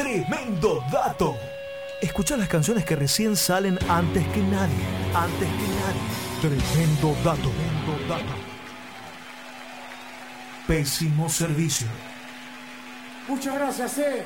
Tremendo dato. Escucha las canciones que recién salen antes que nadie. Antes que nadie. Tremendo dato. Tremendo dato. Pésimo servicio. Muchas gracias, eh.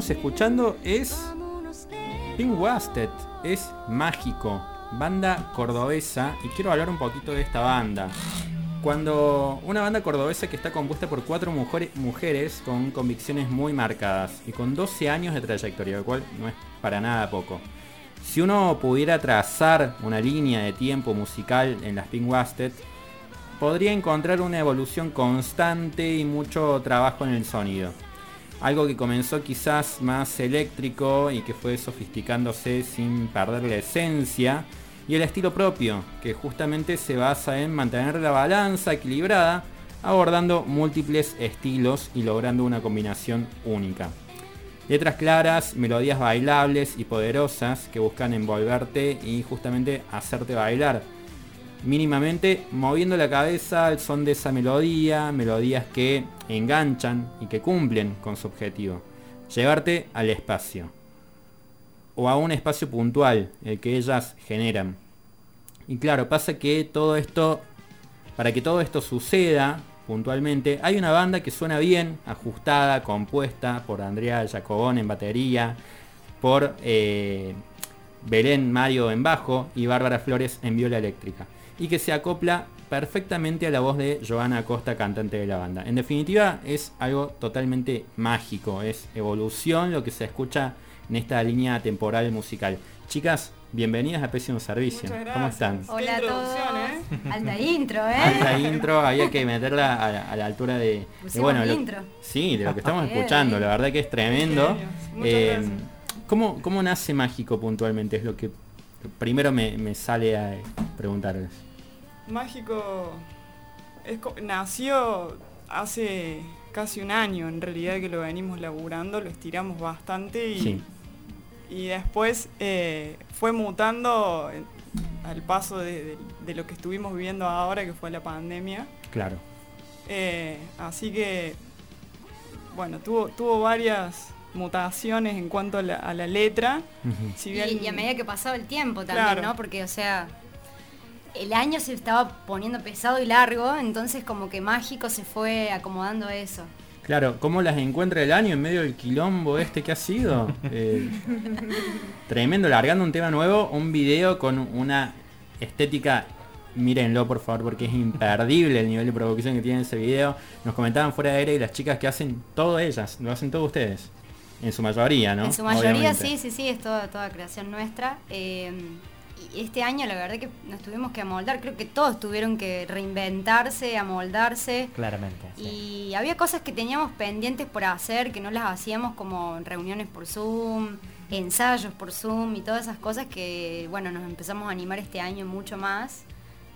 Estamos escuchando es. Pink Wasted, es mágico, banda cordobesa y quiero hablar un poquito de esta banda. Cuando una banda cordobesa que está compuesta por cuatro mujeres, mujeres con convicciones muy marcadas y con 12 años de trayectoria, lo cual no es para nada poco. Si uno pudiera trazar una línea de tiempo musical en las Pink Wasted, podría encontrar una evolución constante y mucho trabajo en el sonido. Algo que comenzó quizás más eléctrico y que fue sofisticándose sin perder la esencia y el estilo propio, que justamente se basa en mantener la balanza equilibrada, abordando múltiples estilos y logrando una combinación única. Letras claras, melodías bailables y poderosas que buscan envolverte y justamente hacerte bailar. Mínimamente moviendo la cabeza al son de esa melodía, melodías que enganchan y que cumplen con su objetivo. Llevarte al espacio. O a un espacio puntual, el que ellas generan. Y claro, pasa que todo esto, para que todo esto suceda puntualmente, hay una banda que suena bien, ajustada, compuesta por Andrea Jacobón en batería, por eh, Belén Mario en bajo y Bárbara Flores en viola eléctrica. Y que se acopla perfectamente a la voz de Joana Acosta, cantante de la banda. En definitiva, es algo totalmente mágico, es evolución lo que se escucha en esta línea temporal musical. Chicas, bienvenidas a Pésimo Servicio. ¿Cómo están? Hola a todos. ¿eh? Alta intro, ¿eh? Alta intro, había que meterla a la, a la altura de, de, bueno, lo- intro. sí, de lo que estamos escuchando. La verdad que es tremendo. Eh. ¿cómo, cómo nace Mágico puntualmente? Es lo que primero me, me sale a preguntarles. Mágico es nació hace casi un año en realidad que lo venimos laburando, lo estiramos bastante y, Sí. y después eh, fue mutando al paso de, de- de lo que estuvimos viviendo ahora, que fue la pandemia. Claro. Eh, así que, bueno, tuvo, tuvo varias mutaciones en cuanto a la, a la letra. Si Y, bien, y a medida que pasaba el tiempo también, Claro. ¿no? Porque, o sea, el año se estaba poniendo pesado y largo, entonces como que mágico se fue acomodando a eso. Claro, ¿cómo las encuentra el año en medio del quilombo este que ha sido? Eh, tremendo, largando un tema nuevo, un video con una estética, mírenlo por favor porque es imperdible el nivel de producción que tiene ese video. Nos comentaban fuera de aire y las chicas que hacen todo ellas, lo hacen todos ustedes. En su mayoría, ¿no? En su mayoría Obviamente. sí, sí, sí, es toda, toda creación nuestra. Eh, y este año la verdad que nos tuvimos que amoldar, creo que todos tuvieron que reinventarse, amoldarse. Claramente. sí. Y había cosas que teníamos pendientes por hacer, que no las hacíamos como reuniones por Zoom, ensayos por Zoom y todas esas cosas que, bueno, nos empezamos a animar este año mucho más.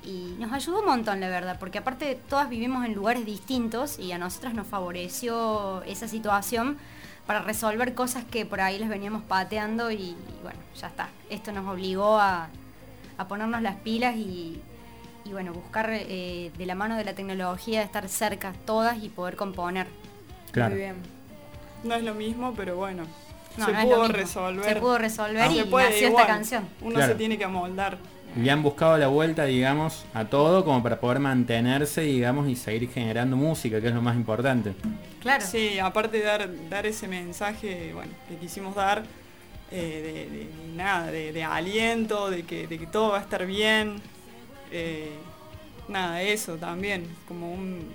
Y nos ayudó un montón, la verdad, porque aparte todas vivimos en lugares distintos y a nosotras nos favoreció esa situación para resolver cosas que por ahí les veníamos pateando y, y bueno, ya está. Esto nos obligó a, a ponernos las pilas y, y bueno, buscar eh, de la mano de la tecnología, estar cerca todas y poder componer. Claro. Muy bien. no es lo mismo, pero bueno, No, se no pudo resolver. Se pudo resolver y Se puede nació igual. esta canción. Uno Claro. se tiene que amoldar. Le han buscado la vuelta, digamos, a todo como para poder mantenerse, digamos, y seguir generando música, que es lo más importante. Claro. Sí, aparte de dar, dar ese mensaje, bueno, que quisimos dar, eh, de, de- de nada, de, de aliento, de que, de que todo va a estar bien. eh, nada, eso también, como un,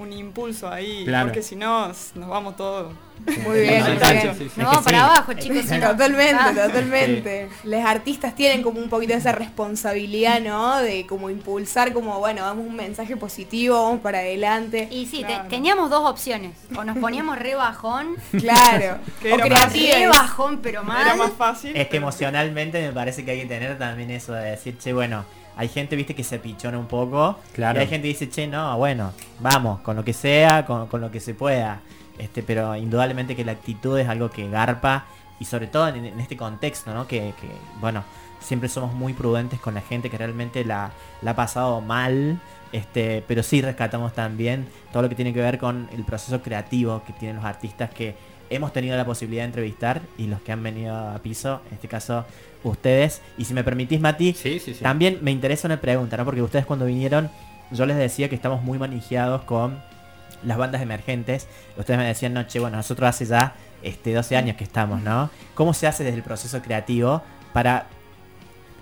un impulso ahí, Claro. porque si no nos vamos todos. Muy bien, Sí, muy sí, bien. sí, sí. Nos vamos que para sí. abajo, chicos. no. Totalmente, Ah. totalmente. Los artistas tienen como un poquito esa responsabilidad, ¿no? De como impulsar, como, bueno, damos un mensaje positivo, vamos para adelante. Y sí, te- teníamos dos opciones. O nos poníamos re bajón, Claro. Que o era más- re bajón, pero mal. Era más fácil. Es que emocionalmente me parece que hay que tener también eso de decir, che, bueno, hay gente, viste, que se pichona un poco. Claro. Y hay gente que dice, che, no, bueno, vamos, con lo que sea, con, con lo que se pueda. Este, pero indudablemente que la actitud es algo que garpa. Y sobre todo en, en este contexto, ¿no? Que, que, bueno, siempre somos muy prudentes con la gente que realmente la, la ha pasado mal. Este, pero sí rescatamos también todo lo que tiene que ver con el proceso creativo que tienen los artistas que hemos tenido la posibilidad de entrevistar y los que han venido a piso, en este caso ustedes. Y si me permitís, Mati, Sí, sí, sí. también me interesa una pregunta, ¿no? Porque ustedes cuando vinieron, yo les decía que estamos muy manejados con las bandas emergentes. Ustedes me decían, no, che, bueno, nosotros hace ya este, 12 años que estamos, ¿no? ¿Cómo se hace desde el proceso creativo para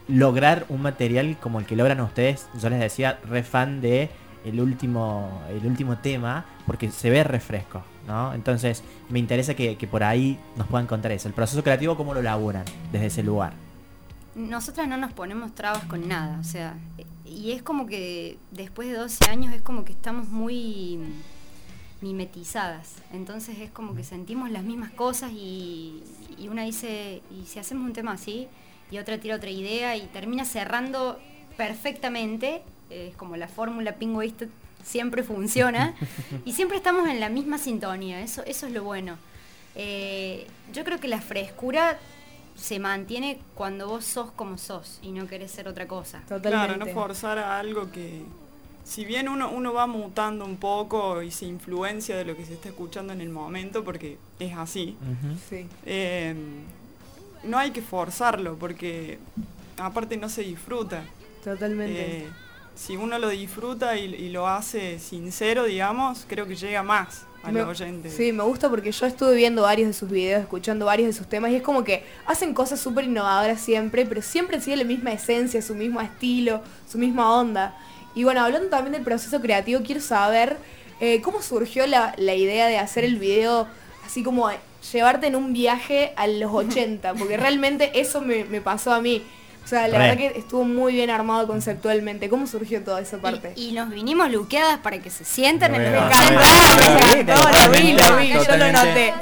lograr un material como el que logran ustedes? Yo les decía, re fan de el último, el último tema, porque se ve refresco, ¿no? Entonces, me interesa que, que por ahí nos puedan contar eso. El proceso creativo, ¿cómo lo laburan desde ese lugar? Nosotras no nos ponemos trabas con nada, o sea, y es como que después de 12 años es como que estamos muy mimetizadas, entonces es como que sentimos las mismas cosas y, y una dice, y si hacemos un tema así, y otra tira otra idea y termina cerrando perfectamente, es como la fórmula pingüista siempre funciona, y siempre estamos en la misma sintonía, eso, eso es lo bueno. Eh, yo creo que la frescura se mantiene cuando vos sos como sos y no querés ser otra cosa. Totalmente. Claro, no forzar a algo que, si bien uno, uno va mutando un poco y se influencia de lo que se está escuchando en el momento, porque es así, Sí. eh, no hay que forzarlo, porque aparte no se disfruta. Totalmente. Eh, si uno lo disfruta y, y lo hace sincero, digamos, creo que llega más al Me- oyente. Sí, me gusta porque yo estuve viendo varios de sus videos, escuchando varios de sus temas y es como que hacen cosas súper innovadoras siempre, pero siempre sigue la misma esencia, su mismo estilo, su misma onda. Y bueno, hablando también del proceso creativo, quiero saber eh, cómo surgió la, la idea de hacer el video así como llevarte en un viaje a los 80, porque realmente eso me, me pasó a mí. O sea, la Re. verdad que estuvo muy bien armado conceptualmente. ¿Cómo surgió toda esa parte? Y, y nos vinimos luqueadas para que se sienten en lo vi, lo vi, yo lo Totalmente. noté.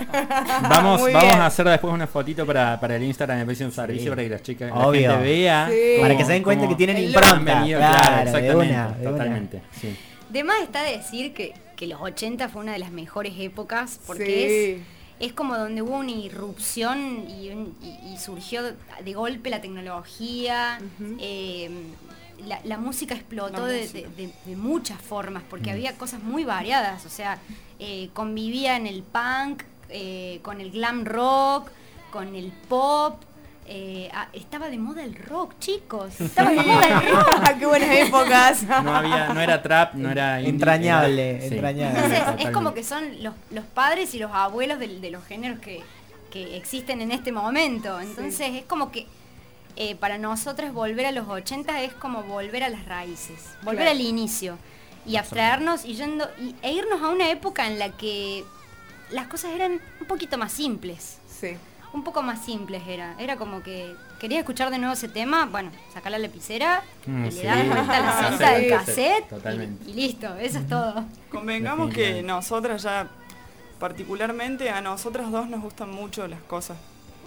Vamos, Muy vamos bien. a hacer después una fotito para, para el Instagram de Presión Servicio para que las chicas la Obvio. gente vea. Sí. cómo- Para que se den cuenta cómo que tienen El impronta. Claro, de exactamente, una, de una. totalmente. sí. De más está decir que que los 80 fue una de las mejores épocas porque es, es como donde hubo una irrupción y, un- y- y surgió de golpe la tecnología. eh, la, la música explotó La de, música. de- de- de muchas formas porque había cosas muy variadas, o sea, eh, convivía en el punk, eh, con el glam rock, con el pop. Eh, ah, estaba de moda el rock, chicos. Estaba de moda el rock. ¡Qué buenas épocas! No había, no era trap, no era indie, Entrañable, era- sí. entrañable. Entonces, es como que son los, los padres y los abuelos de, los géneros que, que existen en este momento. Entonces, es como que eh, para nosotros volver a los 80 es como volver a las raíces, volver Claro. al inicio y abstraernos y yendo y, e irnos a una época en la que las cosas eran un poquito más simples. Sí. Un poco más simples era. Era como que querías escuchar de nuevo ese tema, bueno, sacar la lapicera Mm, y sí. le das vuelta a la cinta del cassette totalmente. y, y listo, eso es todo. Convengamos que nosotras ya, particularmente a nosotras dos nos gustan mucho las cosas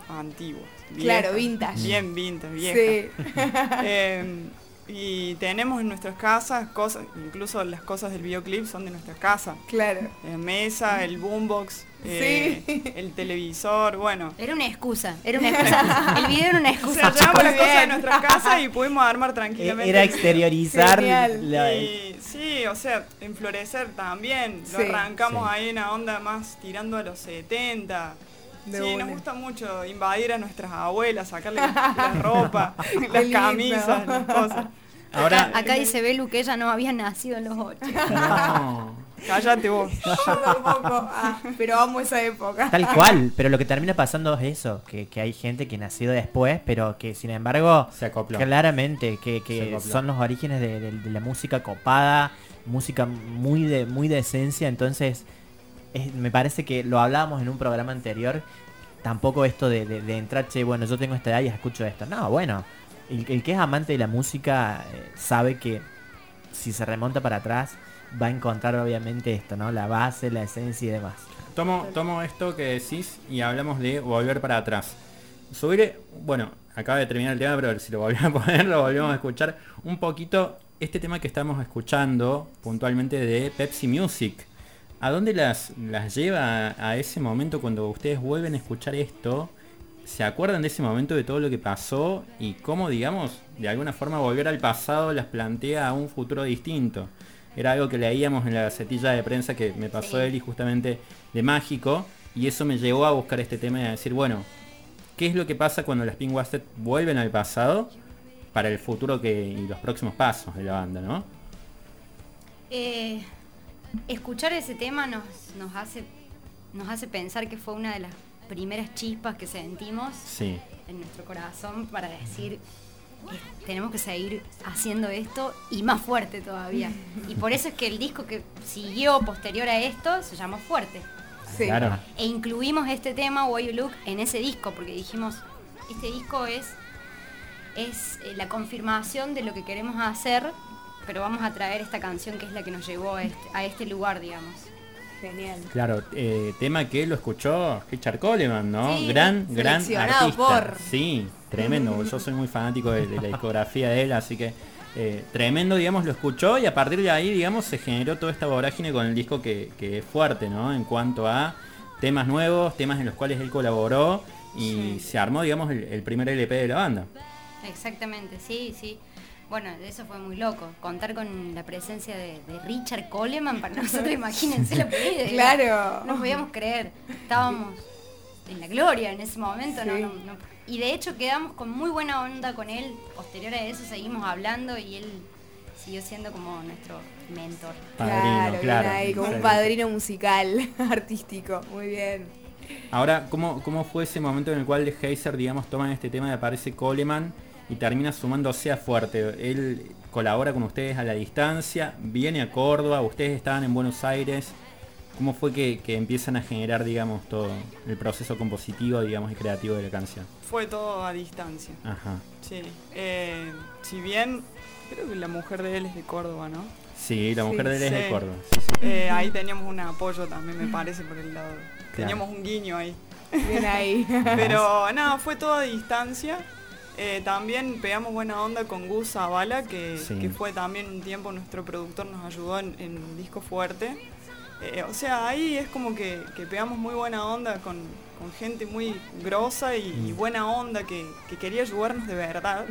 antiguas. Claro, viejas, vintage. Bien vintage, viejas. Sí. Eh, y tenemos en nuestras casas cosas, incluso las cosas del videoclip son de nuestra casa. Claro. La mesa, el boombox, eh, Sí. el televisor, bueno. Era una excusa, era una excusa. El video era una O excusa. sea, llevamos las cosas de bien. nuestra casa y pudimos armar Eh, tranquilamente. Era exteriorizar la- Y, sí, o sea, enflorecer también. Lo Sí. arrancamos Sí. ahí en una onda más tirando a los 70. De sí, nos gusta mucho invadir a nuestras abuelas, sacarle la, ropa, Qué las lindo. camisas, las cosas. Ahora, Acá, acá dice Belu que ella no había nacido en los 8. no. Cállate vos. Yo tampoco. Ah, pero amo esa época. Tal cual, pero lo que termina pasando es eso, que, que hay gente que nació después, pero que sin embargo, Se acopló. claramente, que, Se que acopló. son los orígenes de, de- de la música copada, música muy de, muy de esencia, entonces me parece que lo hablábamos en un programa anterior, tampoco esto de, entrar, che, bueno, yo tengo esta edad y escucho esto. No, bueno, el, que es amante de la música eh, sabe que si se remonta para atrás va a encontrar obviamente esto, ¿no? La base, la esencia y demás. Tomo, tomo esto que decís y hablamos de volver para atrás. Subir, bueno, acaba de terminar el tema, pero si lo volvemos a poner, lo volvemos a escuchar un poquito este tema que estamos escuchando puntualmente de Pepsi Music. ¿A dónde las, las lleva a ese momento cuando ustedes vuelven a escuchar esto? ¿Se acuerdan de ese momento de todo lo que pasó y cómo, digamos, de alguna forma volver al pasado las plantea a un futuro distinto? Era algo que leíamos en la gacetilla de prensa que me pasó Sí. Eli justamente de mágico y eso me llevó a buscar este tema y a decir, bueno, ¿qué es lo que pasa cuando las Pink Wasted vuelven al pasado para el futuro que, y los próximos pasos de la banda, ¿no? Eh, escuchar ese tema nos, nos, hace, nos hace pensar que fue una de las primeras chispas que sentimos Sí. en nuestro corazón para decir, "Eh, tenemos que seguir haciendo esto y más fuerte todavía. Y por eso es que el disco que siguió posterior a esto se llamó Fuerte. Sí. Claro. E incluimos este tema, Way You Look, en ese disco, porque dijimos, este disco es, es eh, la confirmación de lo que queremos hacer, pero vamos a traer esta canción que es la que nos llevó a este, a este lugar, digamos. Genial. Claro, eh, tema que lo escuchó Richard Coleman, ¿no? Sí, gran, gran artista. por- Sí, tremendo. Yo soy muy fanático de, de la discografía de él, así que eh, tremendo, digamos, lo escuchó y a partir de ahí, digamos, se generó toda esta vorágine con el disco que, que es fuerte, ¿no? En cuanto a temas nuevos, temas en los cuales él colaboró y se armó, digamos, el, el primer LP de la banda. Exactamente, sí, sí. Bueno, eso fue muy loco. Contar con la presencia de, de Richard Coleman para nosotros, imagínense lo que era. Claro. No podíamos creer. Estábamos en la gloria en ese momento. no, Sí. no, no. Y de hecho quedamos con muy buena onda con él. Posterior a eso seguimos hablando y él siguió siendo como nuestro mentor. Claro, Padrino, bien claro. ahí, como un padrino musical, artístico. Muy bien. Ahora, ¿cómo, ¿cómo fue ese momento en el cual de Heiser, digamos, toman este tema y aparece Coleman y termina sumándose a Fuerte? Él colabora con ustedes a la distancia, viene a Córdoba, ustedes estaban en Buenos Aires. ¿Cómo fue que, que empiezan a generar, digamos, todo el proceso compositivo, digamos, y creativo de la canción? Fue todo a distancia. Ajá. Sí. Eh, si bien, creo que la mujer de él es de Córdoba, ¿no? Sí, la Sí, mujer de él es de. Córdoba. Sí, sí. Eh, ahí teníamos un apoyo también, me parece, por el lado. Teníamos un guiño ahí. Bien ahí. Pero nada, fue todo a distancia. Eh, también pegamos buena onda con Gus Zavala, que, Sí. que fue también un tiempo nuestro productor, nos ayudó en, en Disco Fuerte. Eh, o sea, ahí es como que, que pegamos muy buena onda con, con gente muy grosa y, y buena onda que, que quería ayudarnos de verdad.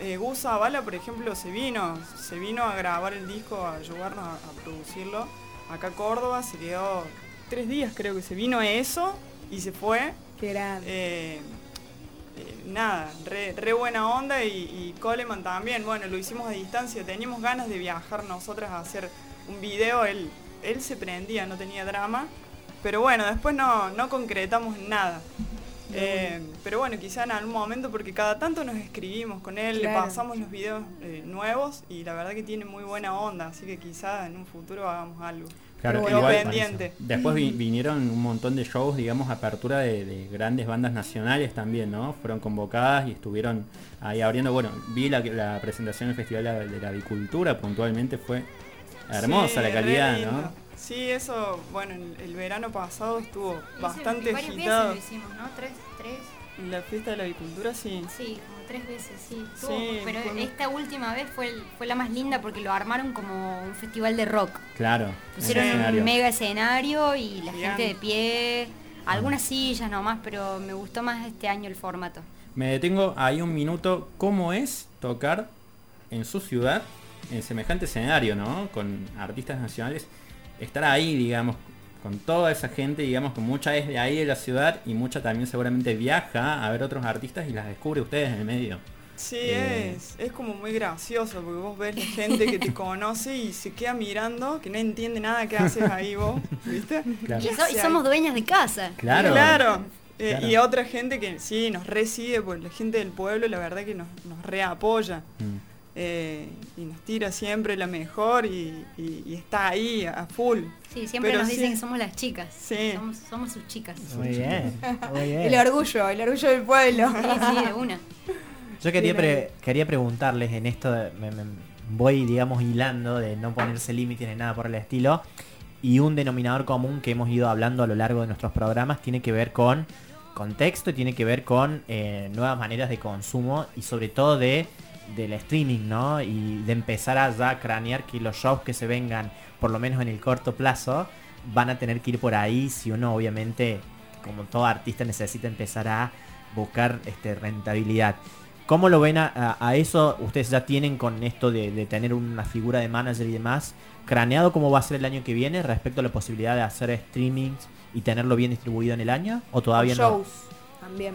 Eh, Gus Zavala, por ejemplo, se vino, se vino a grabar el disco, a ayudarnos a, a producirlo. Acá a Córdoba, se quedó tres días creo que se vino a eso y se fue. Qué grande. Eh, nada, re, re buena onda y, y Coleman también, bueno, lo hicimos a distancia, teníamos ganas de viajar nosotras a hacer un video, él, él se prendía, no tenía drama, pero bueno, después no, no concretamos nada. Eh, pero bueno, quizá en algún momento, porque cada tanto nos escribimos con él, le pasamos los videos eh, nuevos y la verdad que tiene muy buena onda, así que quizá en un futuro hagamos algo. Claro, igual- pendiente. Después vi- vinieron un montón de shows, digamos, apertura de, de grandes bandas nacionales también, ¿no? Fueron convocadas y estuvieron ahí abriendo. Bueno, vi la, la presentación del Festival de la- Avicultura, puntualmente fue hermosa Sí, la calidad. ¿no? Sí, eso, bueno, el, el verano pasado estuvo Hice- bastante varias agitado. veces lo hicimos, ¿no? Tres, tres. La fiesta de la avicultura, sí. Sí, como tres veces, sí. Estuvo- Sí, pero esta última vez fue, el- fue la más linda porque lo armaron como un festival de rock. Claro. Pusieron escenario. un mega escenario y la gente de pie, algunas sillas nomás, pero me gustó más este año el formato. Me detengo ahí un minuto. ¿Cómo es tocar en su ciudad en semejante escenario, ¿no? Con artistas nacionales. Estar ahí, digamos, con toda esa gente, digamos, que mucha es de ahí de la ciudad y mucha también seguramente viaja a ver otros artistas y las descubre ustedes en el medio. Sí, Eh. es, es como muy gracioso porque vos ves la gente que te conoce y se queda mirando, que no entiende nada que haces ahí vos, ¿viste? Claro. Y, ¿Qué so- y hace somos dueñas de casa. Claro. Claro. Eh, Claro. Y otra gente que sí, nos recibe, pues la gente del pueblo la verdad que nos, nos reapoya. Mm. Eh, y nos tira siempre la mejor y, y- y está ahí a full. Sí, siempre Pero nos dicen sí. que somos las chicas. Sí. Somos, somos sus chicas. Muy bien, muy bien. El orgullo, el orgullo del pueblo. Sí, sí, de una. Yo quería, pre- quería preguntarles en esto, de- me, me- voy digamos hilando de no ponerse límites ni nada por el estilo, y un denominador común que hemos ido hablando a lo largo de nuestros programas tiene que ver con contexto y tiene que ver con eh, nuevas maneras de consumo y sobre todo de del streaming, ¿no? Y de empezar a ya cranear que los shows que se vengan, por lo menos en el corto plazo, van a tener que ir por ahí si uno obviamente, como todo artista, necesita empezar a buscar este, rentabilidad. ¿Cómo lo ven a, eso? Ustedes ya tienen con esto de, tener una figura de manager y demás, craneado cómo va a ser el año que viene respecto a la posibilidad de hacer streamings y tenerlo bien distribuido en el año? ¿O todavía no? También,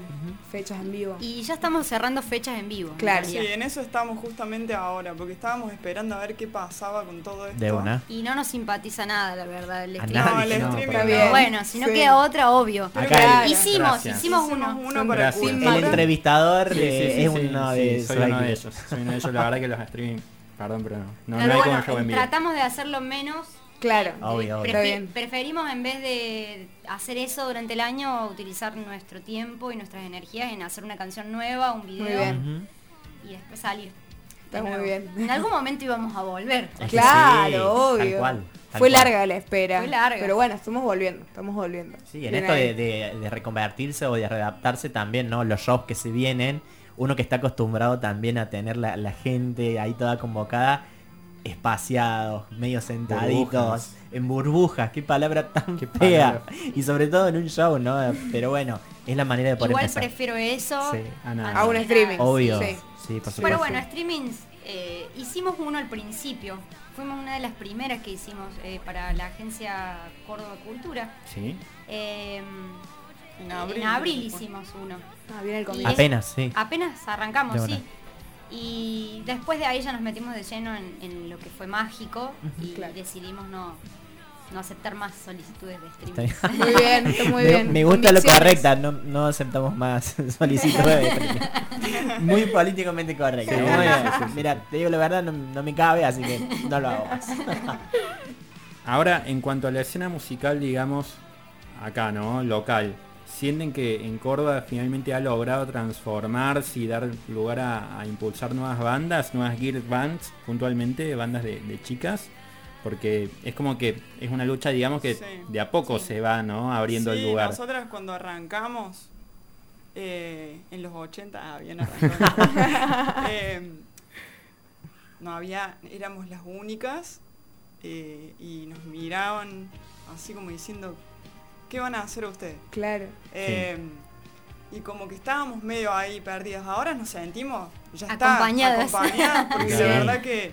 fechas en vivo. Y ya estamos cerrando fechas en vivo. en Claro. Sí, realidad. en eso estamos justamente ahora, porque estábamos esperando a ver qué pasaba con todo esto. De una. Y no nos simpatiza nada, la verdad, el streaming. No, el no, streaming no. Bueno, si no Sí. queda otra, obvio. Pero Acá claro, Hicimos, hicimos Hicimos uno. uno para El entrevistador Sí, eh, sí, sí, es sí, uno sí, de soy uno de ellos. Soy uno de ellos. La verdad que los streaming, perdón, pero no. No, Pero no hay bueno, como show en vivo. tratamos de hacerlo menos. Claro. Obvio, obvio. Prefi- bien. Preferimos en vez de hacer eso durante el año, utilizar nuestro tiempo y nuestras energías en hacer una canción nueva, un video Muy bien. Y después salir. Está muy bien. En algún momento íbamos a volver. Es Claro, sí, tal obvio. cual, tal Fue cual. larga la espera. Fue larga. Pero bueno, estamos volviendo, estamos volviendo. Sí, en Bien esto de, de- de reconvertirse o de readaptarse también, ¿no? Los shows que se vienen, uno que está acostumbrado también a tener la, la gente ahí toda convocada, espaciados, medio sentaditos, Burbujas. en burbujas, qué palabra tan Qué fea. palabra. Y sobre todo en un show, ¿no? Pero bueno, es la manera de poder Igual empezar. prefiero eso Sí. A nada. A un streaming. Obvio. Sí. Sí, por supuesto. Pero bueno, streamings, eh, hicimos uno al principio. Fuimos una de las primeras que hicimos eh, para la agencia Córdoba Cultura. Sí. Eh, En abril. en abril hicimos uno. Ah, el comienzo. Apenas, sí. Apenas arrancamos, sí. Y después de ahí ya nos metimos de lleno en, en lo que fue mágico y Claro. decidimos no, no aceptar más solicitudes de Está streaming. bien. Muy bien, está muy me, bien. me gusta lo correcta, no, no aceptamos más solicitudes. de streaming. Muy políticamente correcto. Muy bien. Mira, te digo la verdad, no, no me cabe, así que no lo hago más. Ahora, en cuanto a la escena musical, digamos, acá, ¿no? Local. ¿Sienten que en Córdoba finalmente ha logrado transformarse y dar lugar a, a impulsar nuevas bandas, nuevas gear bands, puntualmente, bandas de, de chicas? Porque es como que es una lucha, digamos, que Sí. de a poco Sí. se va, ¿no? Abriendo Sí, el lugar. nosotras cuando arrancamos, eh, en los 80, ah, bien arrancado. Eh, no había, éramos las únicas eh, y nos miraban así como diciendo, ¿qué van a hacer ustedes? Claro. Eh, y como que estábamos medio ahí perdidas. Ahora nos sentimos ya está, Acompañadas. acompañadas, porque Sí. la verdad que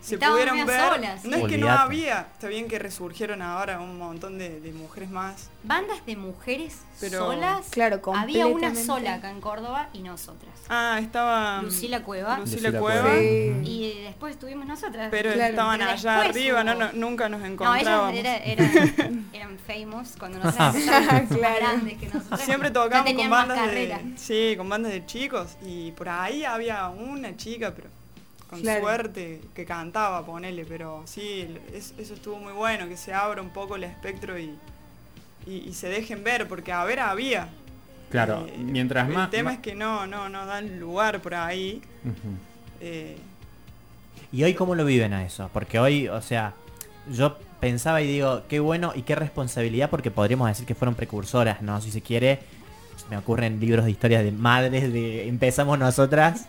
se pudieron ver. solas, sí. No es que no había, está bien que resurgieron ahora un montón de, de mujeres más. Bandas de mujeres Pero- solas. Claro, Había una sola acá en Córdoba y nosotras. Ah, estaba Lucila Cueva. Lucila Cueva. Sí. Y después estuvimos nosotras. Pero Claro. estaban Pero allá arriba, no, hubo- no, nunca nos No, encontrábamos. ellas era- eran, eran famous cuando nosotras más grandes que nosotras. Siempre Ya tocamos con bandas de, sí, con bandas de chicos y por ahí había una chica, pero con Claro. suerte que cantaba, ponele, pero sí, es- eso estuvo muy bueno, que se abra un poco el espectro y, y, y se dejen ver, porque a ver había. Claro, Eh, mientras el más... tema más- es que no, no, no dan lugar por ahí. Eh, ¿Y hoy cómo lo viven a eso? Porque hoy, o sea, yo pensaba y digo, qué bueno y qué responsabilidad, porque podríamos decir que fueron precursoras, ¿no? Si se quiere, me ocurren libros de historias de madres, de empezamos nosotras.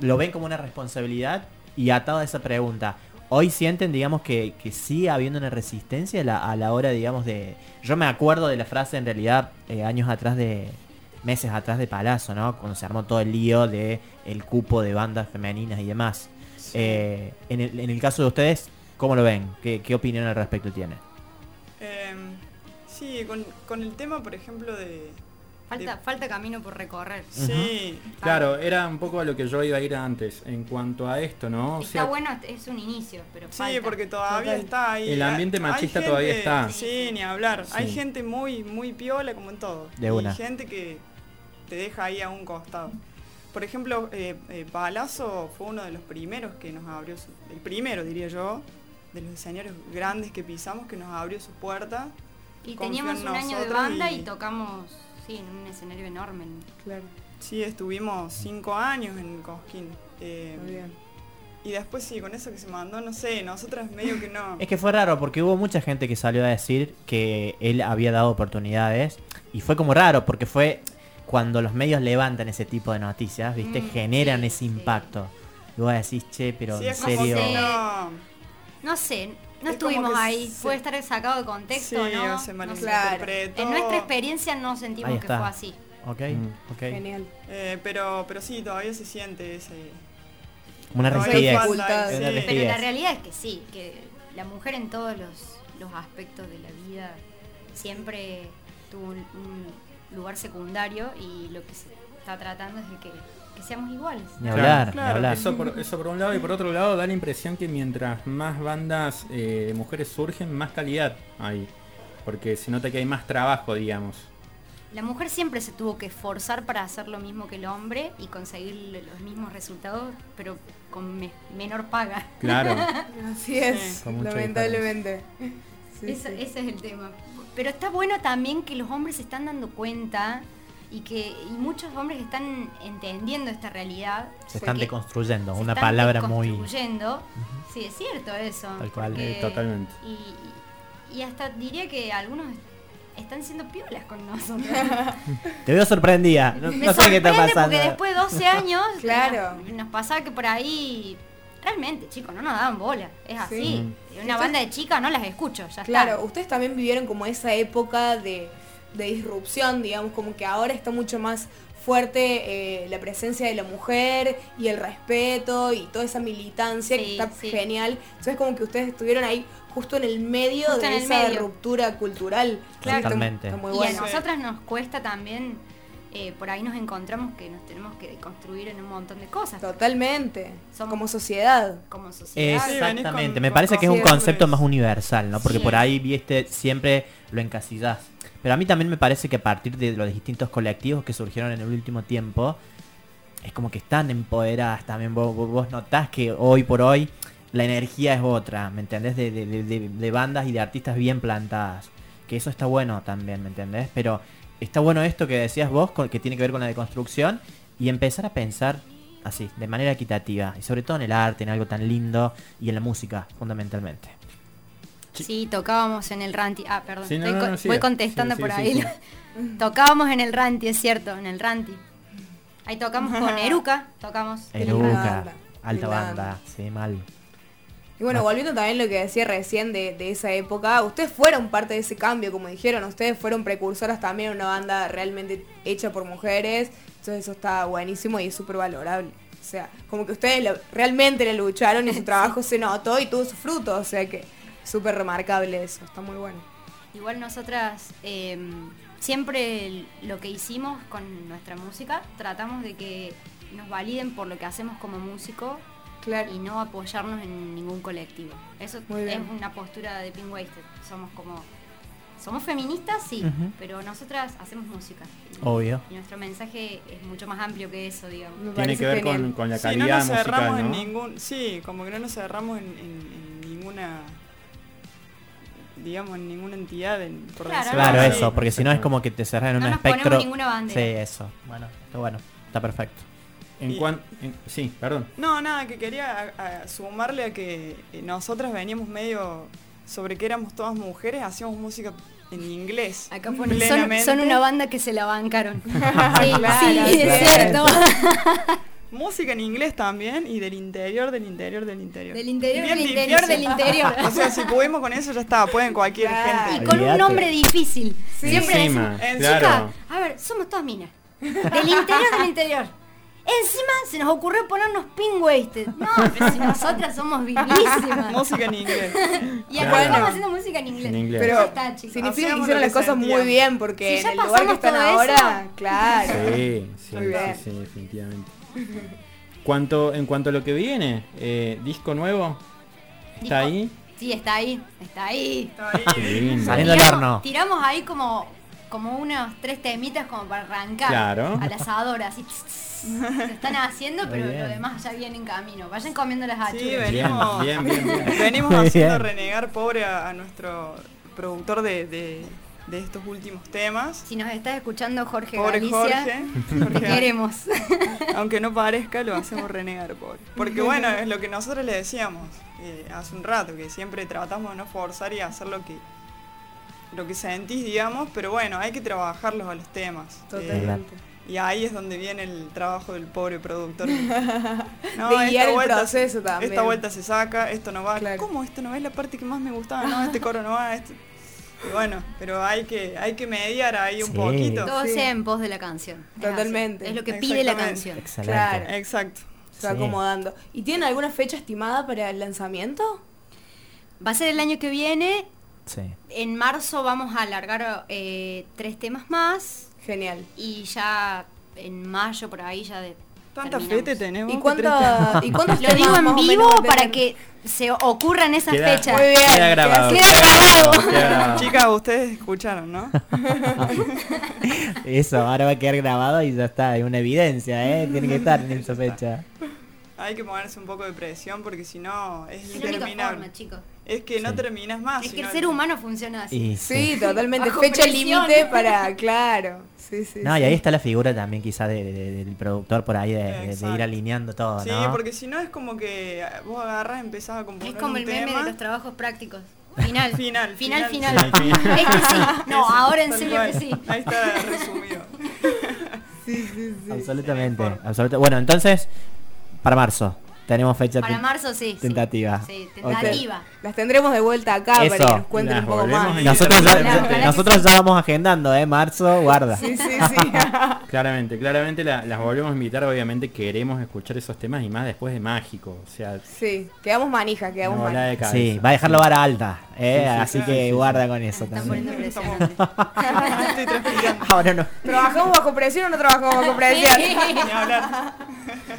Lo ven como una responsabilidad y atado a esa pregunta. Hoy sienten, digamos, que, que sigue habiendo una resistencia a la, a la hora, digamos, de... Yo me acuerdo de la frase, en realidad, eh, años atrás de... Meses atrás de Palazzo, ¿no? Cuando se armó todo el lío de el cupo de bandas femeninas y demás. Eh, en, el, en el caso de ustedes, ¿cómo lo ven? ¿Qué, qué opinión al respecto tienen? eh, sí, con, con el tema, por ejemplo, de... Falta, falta camino por recorrer. Sí, Claro, era un poco a lo que yo iba a ir antes, en cuanto a esto, ¿no? O Está sea, bueno, es un inicio, pero Sí, falta. porque todavía Total. está ahí. El ambiente machista gente- todavía está. Sí, ni hablar. Hay gente muy, muy piola como en todo. De y una. gente que te deja ahí a un costado. Por ejemplo, eh, eh, Palazzo fue uno de los primeros que nos abrió, su- el primero diría yo, de los escenarios grandes que pisamos que nos abrió sus puertas. Y teníamos en un año de banda y... y- tocamos, sí, en un escenario enorme. Claro. Sí, estuvimos cinco años en Cosquín. Eh, Muy bien. y después sí, con eso que se mandó, no sé, nosotras medio que no. Es que fue raro porque hubo mucha gente que salió a decir que él había dado oportunidades y fue como raro porque fue cuando los medios levantan ese tipo de noticias, ¿viste? Mm, Generan sí, ese sí. impacto. Y vos decís, che, pero Sí, en es como serio... que Sí. no. No sé, no Es estuvimos que ahí. se- Puede estar sacado de contexto, Sí, ¿no? se No malinterpretó. En nuestra experiencia no sentimos que fue así. Ok, Mm. ok. Genial. Eh, pero, pero sí, todavía se siente ese. Como una rigidez. sí. Pero la realidad es que sí, que la mujer en todos los, los aspectos de la vida siempre tuvo un, un lugar secundario y lo que se está tratando es de que, que seamos iguales. Ni Claro, hablar, ni claro, hablar. Eso por, eso por un lado y por otro lado da la impresión que mientras más bandas eh, de mujeres surgen, más calidad hay. Porque se nota que hay más trabajo, digamos. La mujer siempre se tuvo que esforzar para hacer lo mismo que el hombre y conseguir los mismos resultados, pero con me- menor paga. Claro. Así es, lamentablemente. Sí, Eso- sí. Ese es el tema. Pero está bueno también que los hombres se están dando cuenta y que y muchos hombres están entendiendo esta realidad. Se están deconstruyendo, se una están palabra muy... deconstruyendo. Sí, es cierto eso. Tal cual. porque- Eh, totalmente. Y, hasta diría que algunos están siendo piolas con nosotros. Te veo sorprendida. No, Me no sé qué está pasando. Porque después de 12 años Claro. nos, nos pasaba que por ahí realmente, chicos, no nos daban bola. Es así. Sí. Una banda de chicas no las escucho, ya Claro, está. ustedes también vivieron como esa época de, de disrupción, digamos, como que ahora está mucho más fuerte eh, la presencia de la mujer y el respeto y toda esa militancia que Sí, está sí. genial. Entonces como que ustedes estuvieron ahí justo en el medio Justo de esa medio. ruptura cultural. Claro. Totalmente. está muy y bueno. a nosotras nos cuesta también, eh, por ahí nos encontramos que nos tenemos que construir en un montón de cosas. Totalmente. Somos- Como sociedad. Como sociedad. Sí, Exactamente, con- me parece que es un concepto más universal, ¿no? Porque Sí. por ahí, viste, siempre lo encasillás. Pero a mí también me parece que a partir de los distintos colectivos que surgieron en el último tiempo, es como que están empoderadas también. Vos, vos- notás que hoy por hoy la energía es otra, ¿me entendés? De, de- bandas y de artistas bien plantadas. Que eso está bueno también, ¿me entendés? Pero está bueno esto que decías vos, que tiene que ver con la deconstrucción, y empezar a pensar así, de manera equitativa, y sobre todo en el arte, en algo tan lindo, y en la música, fundamentalmente. Sí, tocábamos en el Ranti. Ah, perdón. Sí, no, estoy no, co- no, sigue. voy contestando Sí, sí, por sí, ahí. sí. tocábamos en el Ranti, es cierto, en el Ranti. Ahí tocamos con Eruca, tocamos. Eruca, banda, alta banda, sí, mal. Y bueno, volviendo también a lo que decía recién de, de esa época, ustedes fueron parte de ese cambio, como dijeron, ustedes fueron precursoras también en una banda realmente hecha por mujeres, entonces eso está buenísimo y es súper valorable. O sea, como que ustedes lo- realmente le lucharon y su trabajo se notó y tuvo sus frutos, o sea que súper remarcable eso, está muy bueno. Igual nosotras eh, siempre lo que hicimos con nuestra música, tratamos de que nos validen por lo que hacemos como músico Claro. y no apoyarnos en ningún colectivo. Eso es una postura de Pink Wasted. Somos como... Somos feministas, sí, pero nosotras hacemos música. Y, Obvio. y nuestro mensaje es mucho más amplio que eso, digamos. Me Tiene parece que ver con, con la Sí, no calidad nos cerramos musical, en ¿no? ningún. Sí, como que no nos cerramos en, en- en ninguna. Digamos, en ninguna entidad. en- por Claro, Claro, eso, porque si no es como que te cerras en No un nos espectro. ninguna bandera. Sí, eso. Bueno, está bueno, está perfecto. En Y- cuan- en- sí, perdón. No, nada, que quería a- a sumarle a que eh, nosotras veníamos medio sobre que éramos todas mujeres, hacíamos música en inglés. Acá ponen, son, plenamente. son una banda que se la bancaron. sí, Claro, sí, es cierto. Música en inglés también y del interior, del interior, del interior. Del interior, del interior, del interior. O sea, si pudimos con eso ya está, pueden cualquier Claro. Y gente. con un nombre difícil. Siempre Encima, decimos, claro. "Chica, a ver, somos todas minas. Del interior, del interior. Encima se nos ocurrió ponernos pin wasted. No, pero si nosotras somos vivísimas. Música en inglés. Y acá Claro. estamos haciendo música en inglés. En inglés. Pero Ya está, chicos. significa que hicieron las cosas muy bien porque Si en el lugar que están ahora, eso. claro. Sí, sí, Muy sí, bien. sí, definitivamente. Cuanto, en cuanto a lo que viene, eh, disco nuevo, ¿está Disco- ahí? Sí, está ahí, está ahí. Está ahí. Qué lindo. Saliendo del Tiramos, horno. tiramos ahí como, como unos tres temitas como para arrancar Claro. al asador, así. Se están haciendo, pero bien. lo demás ya viene en camino. Vayan comiendo las Sí, achuras. venimos, Bien, bien, bien, bien. venimos haciendo bien. renegar pobre a, a nuestro productor de, de- de estos últimos temas. Si nos estás escuchando Jorge Pobre Galicia, Jorge. te queremos. Aunque no parezca, lo hacemos renegar, pobre. Porque bueno, es lo que nosotros le decíamos eh, hace un rato, que siempre tratamos de no forzar y hacer lo que lo que sentís, digamos, pero bueno, hay que trabajarlos a los temas. Eh, Totalmente. y ahí es donde viene el trabajo del pobre productor. No, De guiar el vuelta también. Esta vuelta se saca, esto no va. Claro. ¿Cómo esto no es la parte que más me gustaba? No, este coro no va. Este... Y bueno, pero hay que, hay que mediar ahí un Sí. poquito. Todo Sí. sea en pos de la canción. Totalmente. Es lo que pide la canción. Excelente. Claro. Exacto. Se va Sí. acomodando. ¿Y tienen alguna fecha estimada para el lanzamiento? Va a ser el año que viene. Sí. En marzo vamos a alargar eh, tres temas más. Genial. Y ya en mayo por ahí ya de. Terminamos. fe te tenemos. ¿Y, cuánta, ¿Y cuántos Lo digo en vivo para que se ocurran esas Queda- fechas. Muy bien. Queda grabado. Queda grabado. Queda grabado. Chicas, ustedes escucharon, ¿no? Eso, ahora va a quedar grabado y ya está, es una evidencia, ¿eh? Tiene que estar en esa fecha. Hay que ponerse un poco de presión porque si no es Es la única interminable. forma, chicos. Es que no Sí. terminas más. Es que el ser humano funciona así. Y sí. Sí, totalmente. Fecha límite para, claro. Sí, sí. No, sí. y ahí está la figura también quizá de- de- del productor por ahí, de, de- de ir alineando todo, Sí, ¿no? porque si no es como que vos agarras, empezás a componer Es como un el meme tema. de los trabajos prácticos. Final. Final, Final, final. final. Final, final. Este sí. No, Eso, ahora en serio cual. que sí. Ahí está resumido. Sí, sí, sí. Absolutamente. absoluta- Bueno, entonces, para marzo, tenemos fecha Para marzo sí. tentativa. Sí, Ok. tentativa. Las tendremos de vuelta acá para Eso. que nos cuenten un poco más. Nosotros, ya, nosotros ya vamos agendando, ¿eh? Marzo, guarda. Sí, sí, sí. Claramente, claramente la- las volvemos a invitar, obviamente queremos escuchar esos temas y más después de Mágico, o sea, sí, quedamos manija, quedamos manija. de cabeza. Sí, va a dejar la vara alta, ¿eh? Sí, sí, Así claro, que sí, sí. guarda con eso también. poniendo presión. Estoy transpirando. Ahora no. ¿Trabajamos bajo presión o no trabajamos bajo presión?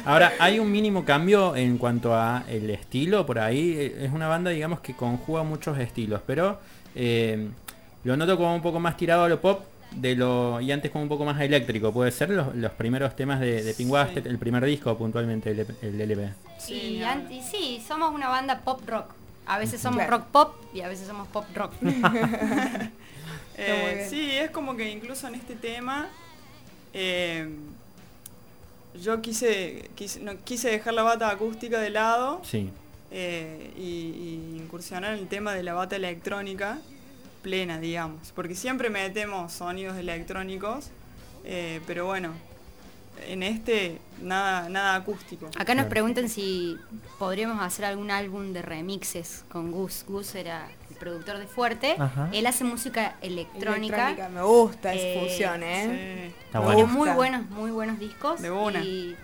Ahora, hay un mínimo cambio en cuanto a el estilo por ahí. eh, Es una banda, digamos, que conjuga muchos estilos, pero eh, lo noto como un poco más tirado a lo pop de lo y antes como un poco más eléctrico. Puede ser los, los primeros temas de, de Pink Sí. Wasted, el primer disco puntualmente, el, el LP. Sí, y, sí, somos una banda pop rock. A veces somos Claro. rock pop y a veces somos pop rock. Eh, sí, es como que incluso en este tema eh, yo quise, quise, no, quise dejar la bata acústica de lado Sí. eh, y, y incursionar en el tema de la bata electrónica plena, digamos. Porque siempre metemos sonidos electrónicos, eh, pero bueno, en este nada, nada acústico. Acá nos preguntan si podríamos hacer algún álbum de remixes con Gus. Gus era productor de Fuerte. Ajá. Él hace música electrónica. Electrónica, Me gusta esa Eh, fusión, ¿eh? Sí. Está bueno. Muy buenos, muy buenos discos. De una. Y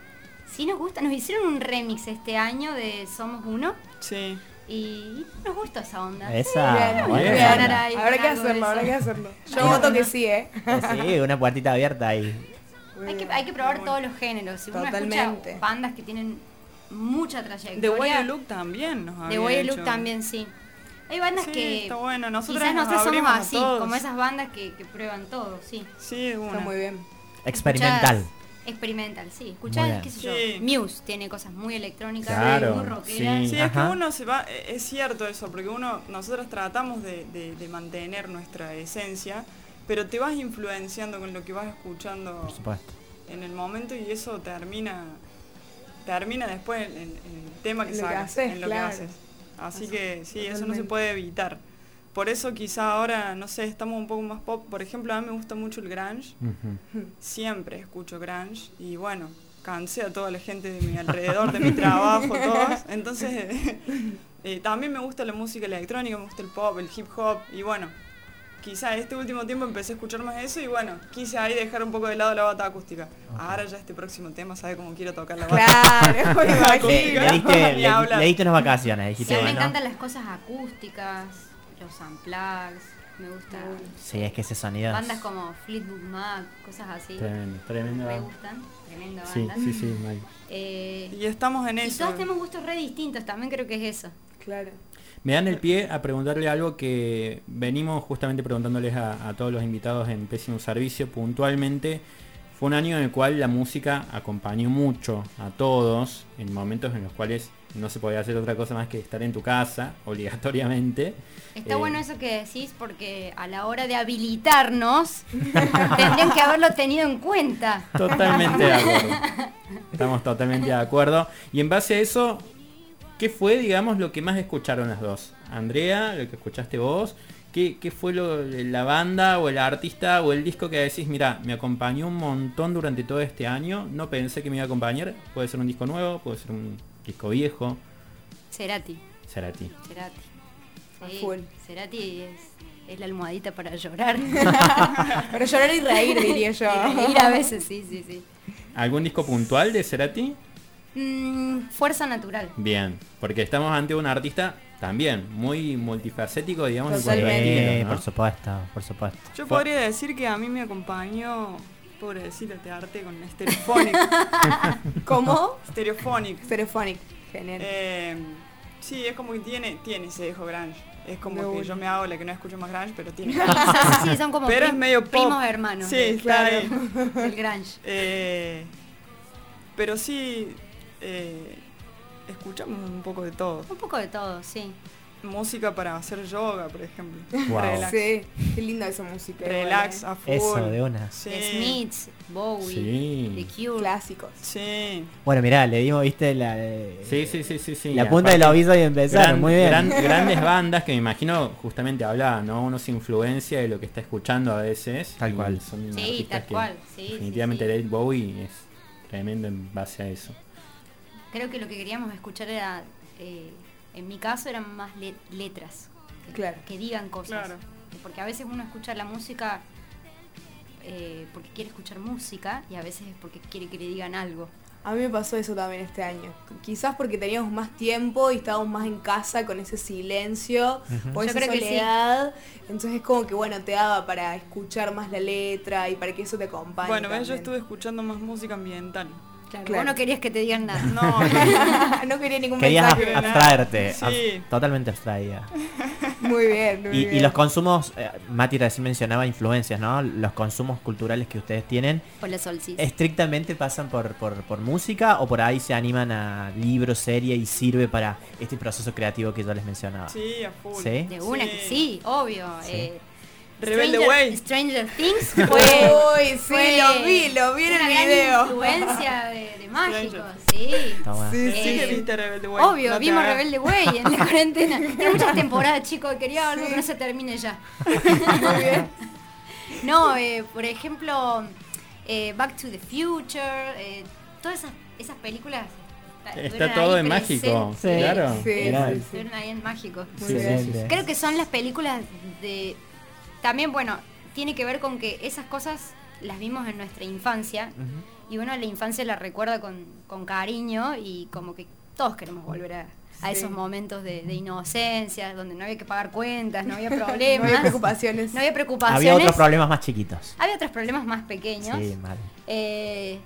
sí nos gusta. Nos hicieron un remix este año de Somos Uno. Sí. Y nos gusta esa onda. Esa, Bien, buena bien. onda. ahí Habrá que de hacerlo, habrá que hacerlo. Yo voto que sí, ¿eh? Sí, una puertita abierta ahí. Hay que, hay que probar todos los géneros. Si uno Totalmente. escucha bandas que tienen mucha trayectoria. Way You Look también nos De Way. Look también, sí. Hay bandas Sí, que está bueno. Nosotras quizás nos nosotros somos así, todos. como esas bandas que, que prueban todo, sí. Sí, una. Está muy bien. Experimental. Escuchás- Experimental, sí. Escuchás, qué sé yo, Sí. Muse tiene cosas muy electrónicas, Claro, muy rockeras. sí. Sí, es que uno se va, eh, es cierto eso, porque uno, nosotros tratamos de, de- de mantener nuestra esencia, pero te vas influenciando con lo que vas escuchando Por supuesto. en el momento y eso termina, termina después en, el tema que lo que sacas, haces, en lo claro. que haces. Así que sí, eso no se puede evitar. Por eso quizá ahora, no sé, estamos un poco más pop. Por ejemplo, a mí me gusta mucho el grunge. Siempre escucho grunge y bueno, cansé a toda la gente de mi alrededor, de mi trabajo, todos. Entonces, eh, también me gusta la música electrónica, me gusta el pop, el hip hop y bueno, quizá este último tiempo empecé a escuchar más eso y bueno, quise ahí dejar un poco de lado la bata acústica. Ahora ya este próximo tema sabe cómo quiero tocar la bata. Claro, me Le, imagino. le diste, le- le diste unas vacaciones, Sí, dijiste, mí me encantan las cosas acústicas, los unplugs, me gusta Sí, es que ese sonido. bandas como Fleetwood Mac, cosas así. Tremendo, tremendo. Me gustan, tremenda Sí, banda. sí, sí, mal. Eh, Y estamos en y eso. todos tenemos gustos re distintos, también creo que es eso. Claro. Me dan el pie a preguntarle algo que venimos justamente preguntándoles a, a todos los invitados en Pésimo Servicio puntualmente. Fue un año en el cual la música acompañó mucho a todos en momentos en los cuales no se podía hacer otra cosa más que estar en tu casa, obligatoriamente. Está Eh, bueno eso que decís porque a la hora de habilitarnos tendrían que haberlo tenido en cuenta. Totalmente de acuerdo. Estamos totalmente de acuerdo. Y en base a eso, ¿qué fue, digamos, lo que más escucharon las dos? Andrea, lo que escuchaste vos. ¿Qué, qué fue lo, la banda o el artista o el disco que decís, mira, me acompañó un montón durante todo este año? No pensé que me iba a acompañar. Puede ser un disco nuevo, puede ser un disco viejo. Cerati. Cerati. A Sí, full. Cerati es, es la almohadita para llorar. Para llorar y reír, diría yo. Y reír a veces, sí, sí, sí. ¿Algún disco puntual de Cerati? Mm, fuerza natural. Bien, porque estamos ante un artista también muy multifacético, digamos, Totalmente. Sí, ¿no? por supuesto, por supuesto. Yo podría decir que a mí me acompañó, pobre decirte arte, con Stereophonic. ¿Cómo? Stereophonic. Stereophonic. Genial. Eh, sí, es como que tiene, tiene ese dejo grunge. Es como que yo me hago la que no escucho más grunge, pero tiene. Sí, son como Pero es medio pop. primos hermanos Sí, de- está ahí. del grunge. Eh, pero sí, eh, escuchamos un poco de todo. Un poco de todo, sí. Música para hacer yoga, por ejemplo. Wow. Relax, Sí, qué linda esa música. relax a full. Eso, de una. Sí. Smiths, Bowie, Sí. The ¿eh? Cure. Clásicos. Sí. Bueno, mirá, le dimos, viste, la, eh, Sí, sí, sí, sí, sí. la punta del ovillo y empezaron. gran- Muy bien. gran- grandes bandas que me imagino justamente hablaba, ¿no? Uno se influencia de lo que está escuchando a veces. Tal cual. Son Sí, artistas tal que cual. Sí, sí, definitivamente sí. David Bowie es tremendo en base a eso. Creo que lo que queríamos escuchar era, eh, en mi caso, eran más le- letras. Que, Claro. que digan cosas. Claro. Porque a veces uno escucha la música eh, porque quiere escuchar música y a veces es porque quiere que le digan algo. A mí me pasó eso también este año. Quizás porque teníamos más tiempo y estábamos más en casa con ese silencio, con Yo esa sí. soledad. Entonces es como que bueno, te daba para escuchar más la letra y para que eso te acompañe. Bueno, ves, yo también. estuve escuchando más música ambiental. Claro, Claro. Vos no querías que te digan nada. No, no quería ningún Querías mensaje. ab- abstraerte. Sí. ab- totalmente abstraída. Muy bien, muy Y, bien. y los consumos, eh, Mati recién mencionaba influencias, ¿no? Los consumos culturales que ustedes tienen, Por la solsticio. ¿estrictamente pasan por, por, por música o por ahí se animan a libros, serie y sirve para este proceso creativo que yo les mencionaba? sí, a full. ¿Sí? De una Sí. que sí, obvio. Sí. eh, Rebelde Stranger- Way. Stranger Things fue, Uy, sí, fue lo vi, lo vi en el video. influencia de, de mágicos, sí. Toma. Sí, que Eh, viste Rebelde Way. Obvio, No vimos. Rebelde Way en la cuarentena. Tiene muchas temporadas, chicos. Quería algo Sí. que no se termine ya. Muy bien. No, eh, por ejemplo, eh, Back to the Future, eh, todas esas, esas películas. Está todo ahí en mágico. Claro. Sí, sí, ahí en mágico. Muy Sí, bien. sí, sí. Creo que son las películas de... También, bueno, tiene que ver con que esas cosas las vimos en nuestra infancia y uno la infancia la recuerda con, con cariño y como que todos queremos volver a, a Sí. esos momentos de, de inocencia, donde no había que pagar cuentas, no había problemas. No había preocupaciones. No había preocupaciones. Había otros problemas más chiquitos. Había otros problemas más pequeños. Sí, mal. Eh,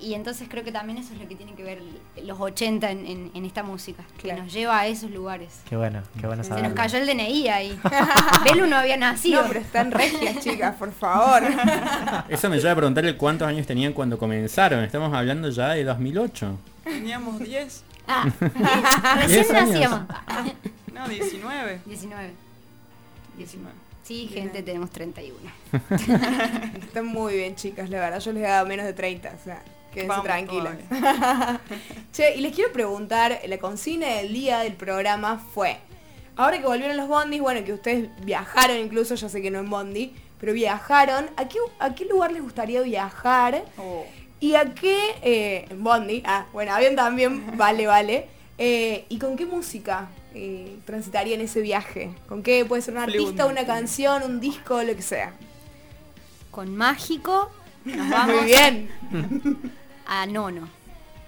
y entonces creo que también eso es lo que tiene que ver los 80 en, en- en esta música, Claro. que nos lleva a esos lugares. Qué bueno, qué bueno Se saberlo. nos cayó el DNI ahí. Belu no había nacido. No, pero están regias, chicas, por favor. Eso me lleva a preguntarle cuántos años tenían cuando comenzaron. Estamos hablando ya de 2008. Teníamos 10, Ah, Diez recién nacíamos. no, 19. 19. 19. Sí, gente, tenemos 31. Están muy bien, chicas, la verdad. Yo les he dado menos de 30, o sea, quédense Vamos tranquilas. che, y les quiero preguntar, la consigna del día del programa fue, ahora que volvieron los bondis, bueno, que ustedes viajaron incluso, yo sé que no en bondi, pero viajaron, ¿a qué, a qué lugar les gustaría viajar? Oh. ¿Y a qué, eh, en bondi, ah, bueno, avión también, vale, vale, Eh, ¿y con qué música eh, transitarían ese viaje? ¿Con qué puede ser un artista, una canción, un disco, lo que sea? Con Mágico nos vamos Muy bien, a Nono.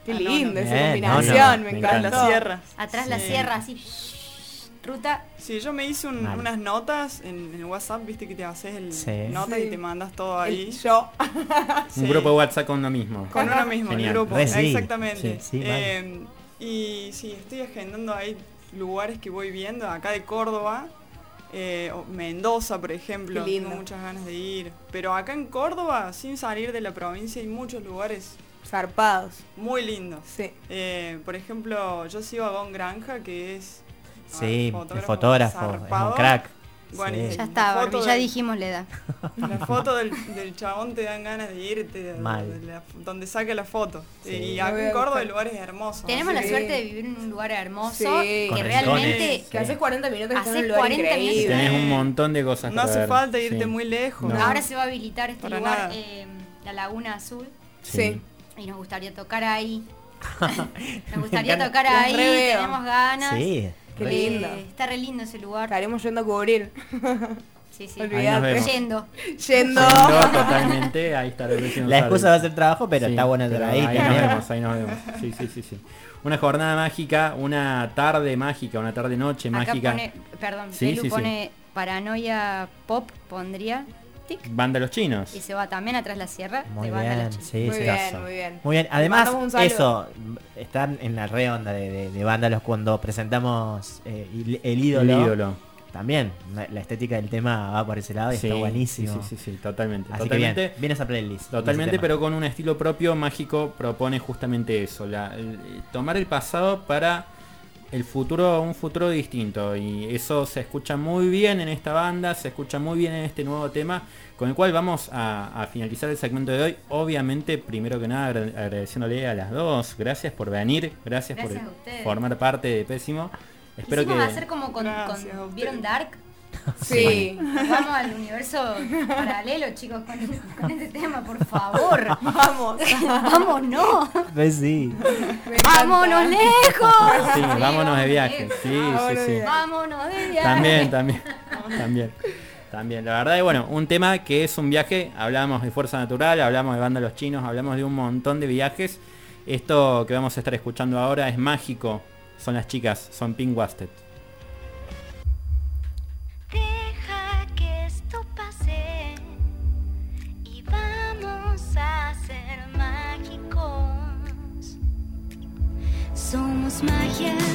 qué Ah, no, lindo no. esa combinación, me. Las sierras. Atrás la Sí. sierra, así. ruta. Sí, yo me hice un- unas notas en, en el WhatsApp, viste que te haces el Sí. notas Sí. y te mandas todo El- ahí. yo, Sí. Un grupo de WhatsApp con lo mismo. Con uno mismo, Genial. el grupo. Exactamente. Sí, sí, mal. Eh, y sí, estoy agendando ahí lugares que voy viendo, acá de Córdoba, eh, Mendoza, por ejemplo. Tengo muchas ganas de ir. Pero acá en Córdoba, sin salir de la provincia, hay muchos lugares zarpados, muy lindos. sí. Eh, por ejemplo, yo sigo a Gon Granja, que es Sí, el fotógrafo, es un crack. Bueno, Sí. Ya está, Barbie, ya del- dijimos la edad. La foto del, del chabón te dan ganas de irte, de- Mal. de la- donde saque la foto. Sí. Y acá en a Córdoba buscar. hay lugares hermosos. Tenemos la suerte de vivir en un lugar hermoso Sí. que Con realmente. Que haces 40 minutos en Haces un lugar 40 minutos. Tenés un montón de cosas No hace ver. falta irte Sí. muy lejos. No. ahora se va a habilitar este Para lugar, eh, la Laguna Azul, Sí. Y nos gustaría tocar ahí. Nos gustaría tocar ahí, tenemos ganas. Sí. Qué re- lindo. Eh, está re lindo ese lugar. Estaremos yendo a cubrir. Sí, sí. Yendo. Yendo. Yendo totalmente, ahí está Revolución La Sale. excusa va a ser trabajo, pero Sí, está bueno estar ahí. Ahí nos vemos, ahí nos vemos. Sí, sí, sí, sí. Una jornada mágica, una tarde mágica, una tarde noche Acá mágica. pone, perdón, Sí, Belu sí, sí. pone paranoia pop, pondría tic, Banda Los Chinos. y se va también atrás la sierra Muy de banda bien, sí, Muy sí. bien, muy bien. Muy bien. Además, eso, están en la re onda de, de, de Vándalos cuando presentamos eh, el, el ídolo. El ídolo. También, la, estética del tema va por ese lado y Sí, está buenísimo. Sí, sí, sí, totalmente. Así totalmente. que bien, esa playlist. Totalmente, pero con un estilo propio, Mágico propone justamente eso, la- el- tomar el pasado para el futuro, un futuro distinto. Y eso se escucha muy bien en esta banda, se escucha muy bien en este nuevo tema, con el cual vamos a, a finalizar el segmento de hoy. Obviamente, primero que nada, agra- agradeciéndole a las dos, gracias por venir, gracias, por formar parte de Pésimo. Espero Quisimos que... hacer como con, Gracias con- a ustedes. ¿Vieron Dark? Sí. Vamos al universo paralelo, chicos, con, con este tema, por favor. Vamos. Vámonos. Pues sí. Vámonos lejos. Sí, vámonos de viaje. lejos. Sí, sí, Vámonos sí. de viaje. Vámonos de viaje. También, también, también. También, la verdad es bueno, un tema que es un viaje, hablamos de fuerza natural, hablamos de banda Los Chinos, hablamos de un montón de viajes. Esto que vamos a estar escuchando ahora es mágico. Son las chicas, son Pink Wasted. Somos magia cuando